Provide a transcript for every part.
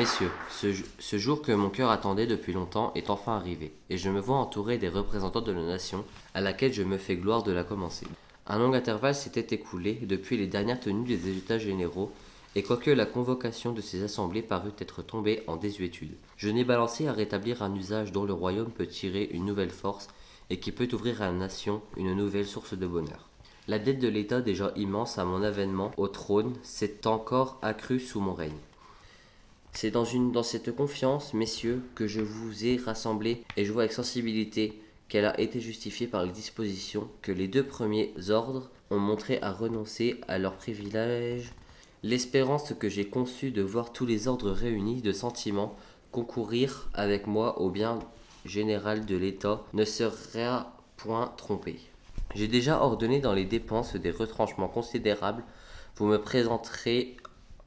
Messieurs, ce, jour que mon cœur attendait depuis longtemps est enfin arrivé, et je me vois entouré des représentants de la nation, à laquelle je me fais gloire de la commencer. Un long intervalle s'était écoulé depuis les dernières tenues des États généraux, et quoique la convocation de ces assemblées parut être tombée en désuétude, je n'ai balancé à rétablir un usage dont le royaume peut tirer une nouvelle force et qui peut ouvrir à la nation une nouvelle source de bonheur. La dette de l'État déjà immense à mon avènement au trône s'est encore accrue sous mon règne. C'est dans, dans cette confiance, messieurs, que je vous ai rassemblés et je vois avec sensibilité qu'elle a été justifiée par les dispositions que les deux premiers ordres ont montré à renoncer à leurs privilèges. L'espérance que j'ai conçue de voir tous les ordres réunis de sentiments concourir avec moi au bien général de l'État ne sera point trompée. J'ai déjà ordonné dans les dépenses des retranchements considérables. Vous me présenterez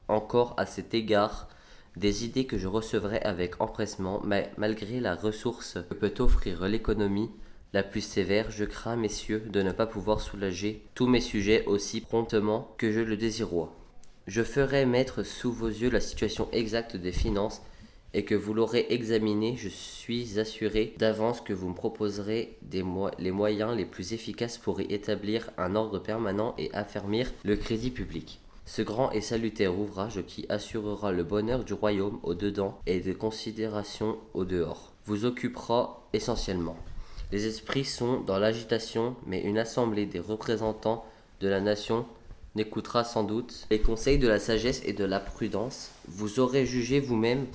encore à cet égard des idées que je recevrai avec empressement, mais malgré la ressource que peut offrir l'économie la plus sévère, je crains, messieurs, de ne pas pouvoir soulager tous mes sujets aussi promptement que je le désirerais. Je ferai mettre sous vos yeux la situation exacte des finances et que vous l'aurez examinée, je suis assuré d'avance que vous me proposerez les moyens les plus efficaces pour y établir un ordre permanent et affermir le crédit public. Ce grand et salutaire ouvrage qui assurera le bonheur du royaume au dedans et de considération au dehors vous occupera essentiellement. Les esprits sont dans l'agitation, mais une assemblée des représentants de la nation n'écoutera sans doute les conseils de la sagesse et de la prudence. Vous aurez jugé vous-même,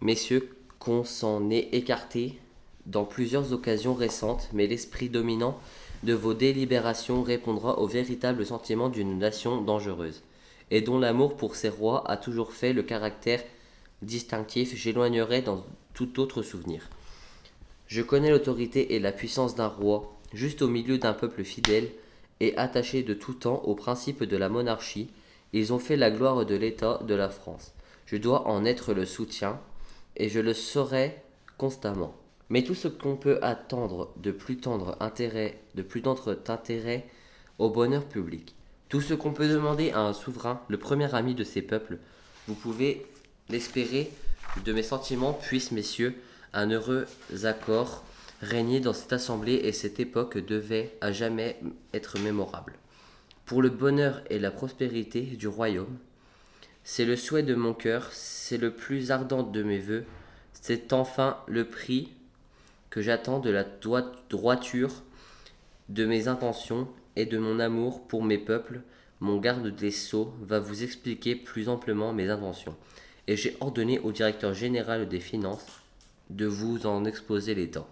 messieurs, qu'on s'en est écarté dans plusieurs occasions récentes, mais l'esprit dominant de vos délibérations répondra au véritable sentiment d'une nation dangereuse et dont l'amour pour ses rois a toujours fait le caractère distinctif, j'éloignerai dans tout autre souvenir. Je connais l'autorité et la puissance d'un roi, juste au milieu d'un peuple fidèle et attaché de tout temps aux principes de la monarchie, ils ont fait la gloire de l'État de la France. Je dois en être le soutien, et je le serai constamment. Mais tout ce qu'on peut attendre de plus tendre intérêt, de plus tendre intérêt au bonheur public, tout ce qu'on peut demander à un souverain, le premier ami de ses peuples, vous pouvez l'espérer de mes sentiments, puisse, messieurs, un heureux accord régner dans cette assemblée et cette époque devait à jamais être mémorable. Pour le bonheur et la prospérité du royaume, c'est le souhait de mon cœur, c'est le plus ardent de mes voeux, c'est enfin le prix que j'attends de la droiture de mes intentions et de mon amour pour mes peuples, mon garde des sceaux va vous expliquer plus amplement mes intentions, et j'ai ordonné au directeur général des finances de vous en exposer les temps.